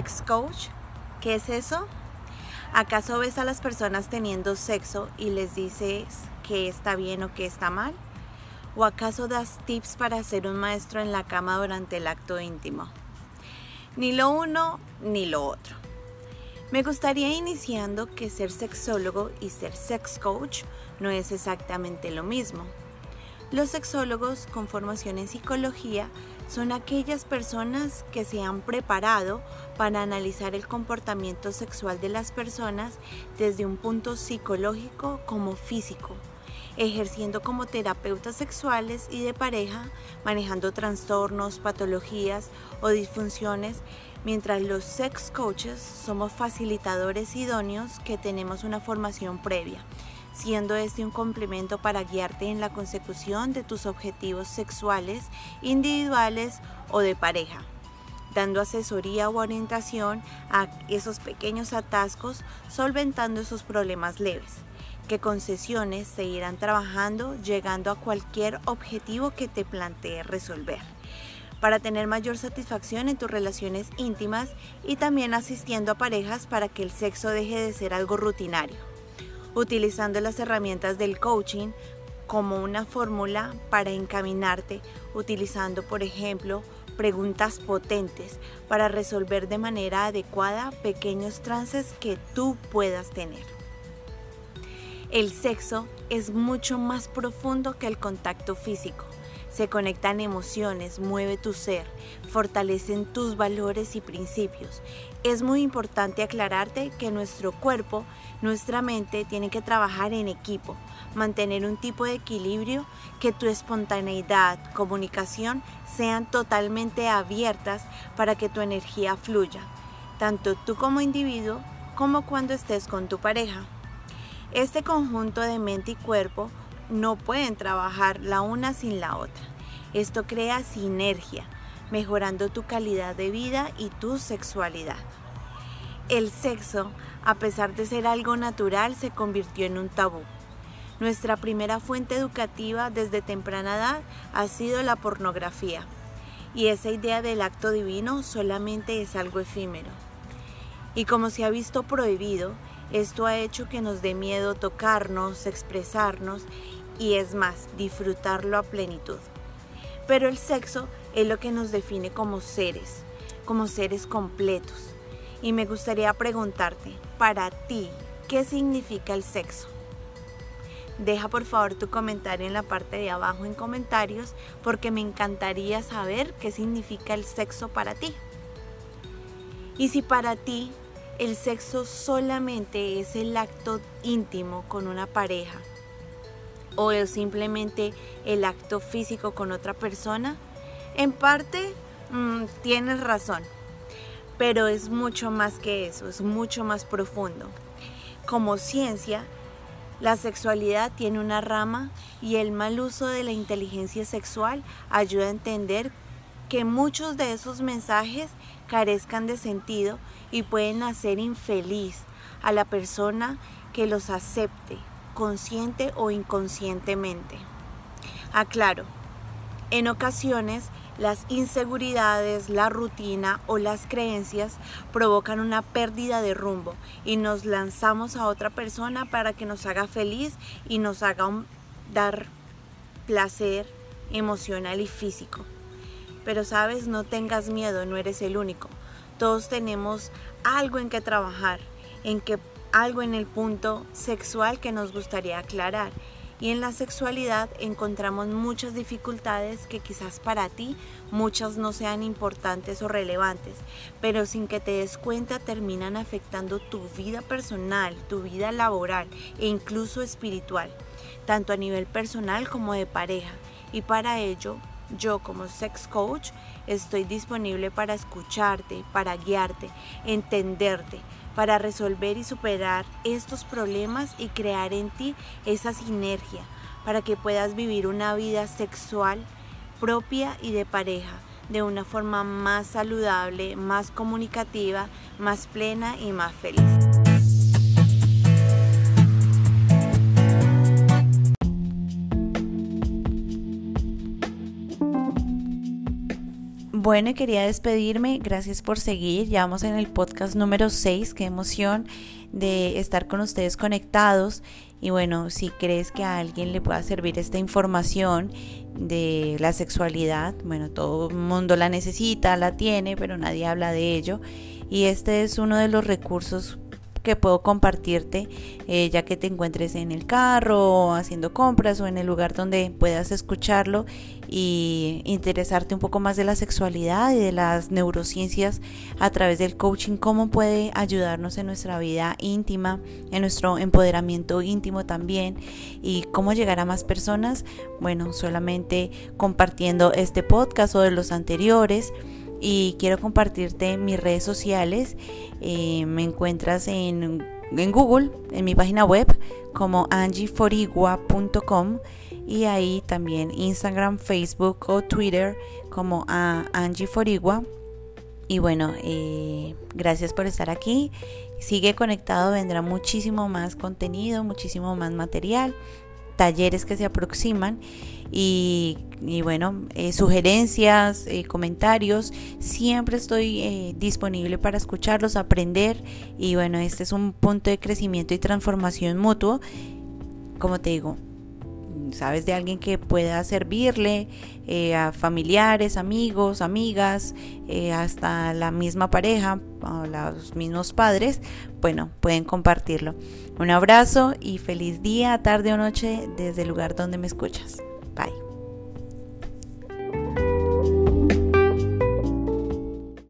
Sex coach, ¿qué es eso? ¿Acaso ves a las personas teniendo sexo y les dices que está bien o que está mal? ¿O acaso das tips para ser un maestro en la cama durante el acto íntimo? Ni lo uno ni lo otro. Me gustaría iniciando que ser sexólogo y ser sex coach no es exactamente lo mismo. Los sexólogos con formación en psicología son aquellas personas que se han preparado para analizar el comportamiento sexual de las personas desde un punto psicológico como físico, ejerciendo como terapeutas sexuales y de pareja, manejando trastornos, patologías o disfunciones, mientras los sex coaches somos facilitadores idóneos que tenemos una formación previa siendo este un complemento para guiarte en la consecución de tus objetivos sexuales, individuales o de pareja, dando asesoría o orientación a esos pequeños atascos, solventando esos problemas leves que con sesiones se irán trabajando llegando a cualquier objetivo que te plantee resolver para tener mayor satisfacción en tus relaciones íntimas y también asistiendo a parejas para que el sexo deje de ser algo rutinario utilizando las herramientas del coaching como una fórmula para encaminarte, utilizando, por ejemplo, preguntas potentes para resolver de manera adecuada pequeños trances que tú puedas tener. El sexo es mucho más profundo que el contacto físico. Se conectan emociones, mueve tu ser, fortalecen tus valores y principios. Es muy importante aclararte que nuestro cuerpo, nuestra mente tiene que trabajar en equipo, mantener un tipo de equilibrio, que tu espontaneidad, comunicación sean totalmente abiertas para que tu energía fluya, tanto tú como individuo como cuando estés con tu pareja. Este conjunto de mente y cuerpo no pueden trabajar la una sin la otra. Esto crea sinergia, mejorando tu calidad de vida y tu sexualidad. El sexo, a pesar de ser algo natural, se convirtió en un tabú. Nuestra primera fuente educativa desde temprana edad ha sido la pornografía, y esa idea del acto divino solamente es algo efímero. Y como se ha visto prohibido, esto ha hecho que nos dé miedo tocarnos, expresarnos y es más, disfrutarlo a plenitud. Pero el sexo es lo que nos define como seres, como seres completos. Y me gustaría preguntarte, para ti, ¿qué significa el sexo? Deja por favor tu comentario en la parte de abajo en comentarios porque me encantaría saber qué significa el sexo para ti. Y si para ti el sexo solamente es el acto íntimo con una pareja, o es simplemente el acto físico con otra persona? En parte mm, tienes razón, pero es mucho más que eso, es mucho más profundo. Como ciencia, la sexualidad tiene una rama y el mal uso de la inteligencia sexual ayuda a entender que muchos de esos mensajes carezcan de sentido y pueden hacer infeliz a la persona que los acepte, consciente o inconscientemente. Aclaro, en ocasiones las inseguridades, la rutina o las creencias provocan una pérdida de rumbo y nos lanzamos a otra persona para que nos haga feliz y nos haga dar placer emocional y físico. Pero sabes, no tengas miedo, no eres el único. Todos tenemos algo en que trabajar, en que algo en el punto sexual que nos gustaría aclarar. Y en la sexualidad encontramos muchas dificultades que quizás para ti muchas no sean importantes o relevantes, pero sin que te des cuenta terminan afectando tu vida personal, tu vida laboral e incluso espiritual, tanto a nivel personal como de pareja. Y para ello, yo como sex coach estoy disponible para escucharte, para guiarte, entenderte, para resolver y superar estos problemas y crear en ti esa sinergia para que puedas vivir una vida sexual propia y de pareja de una forma más saludable, más comunicativa, más plena y más feliz. Bueno, quería despedirme. Gracias por seguir. Ya vamos en el podcast número 6. Qué emoción de estar con ustedes conectados. Y bueno, si crees que a alguien le pueda servir esta información de la sexualidad, bueno, todo el mundo la necesita, la tiene, pero nadie habla de ello. Y este es uno de los recursos que puedo compartirte eh, ya que te encuentres en el carro haciendo compras o en el lugar donde puedas escucharlo y interesarte un poco más de la sexualidad y de las neurociencias a través del coaching, cómo puede ayudarnos en nuestra vida íntima, en nuestro empoderamiento íntimo también y cómo llegar a más personas. Bueno, solamente compartiendo este podcast o de los anteriores y quiero compartirte mis redes sociales. Eh, me encuentras en, en, Google, en mi página web, como angieforigua.com y ahí también Instagram, Facebook o Twitter como a. Y bueno, eh, gracias por estar aquí. Sigue conectado, vendrá muchísimo más contenido, muchísimo más material talleres que se aproximan y, bueno, eh, sugerencias, eh, comentarios, siempre estoy eh, disponible para escucharlos, aprender y bueno, este es un punto de crecimiento y transformación mutuo, como te digo, sabes de alguien que pueda servirle a familiares, amigos, amigas, hasta la misma pareja, o los mismos padres, bueno, pueden compartirlo. Un abrazo y feliz día, tarde o noche desde el lugar donde me escuchas.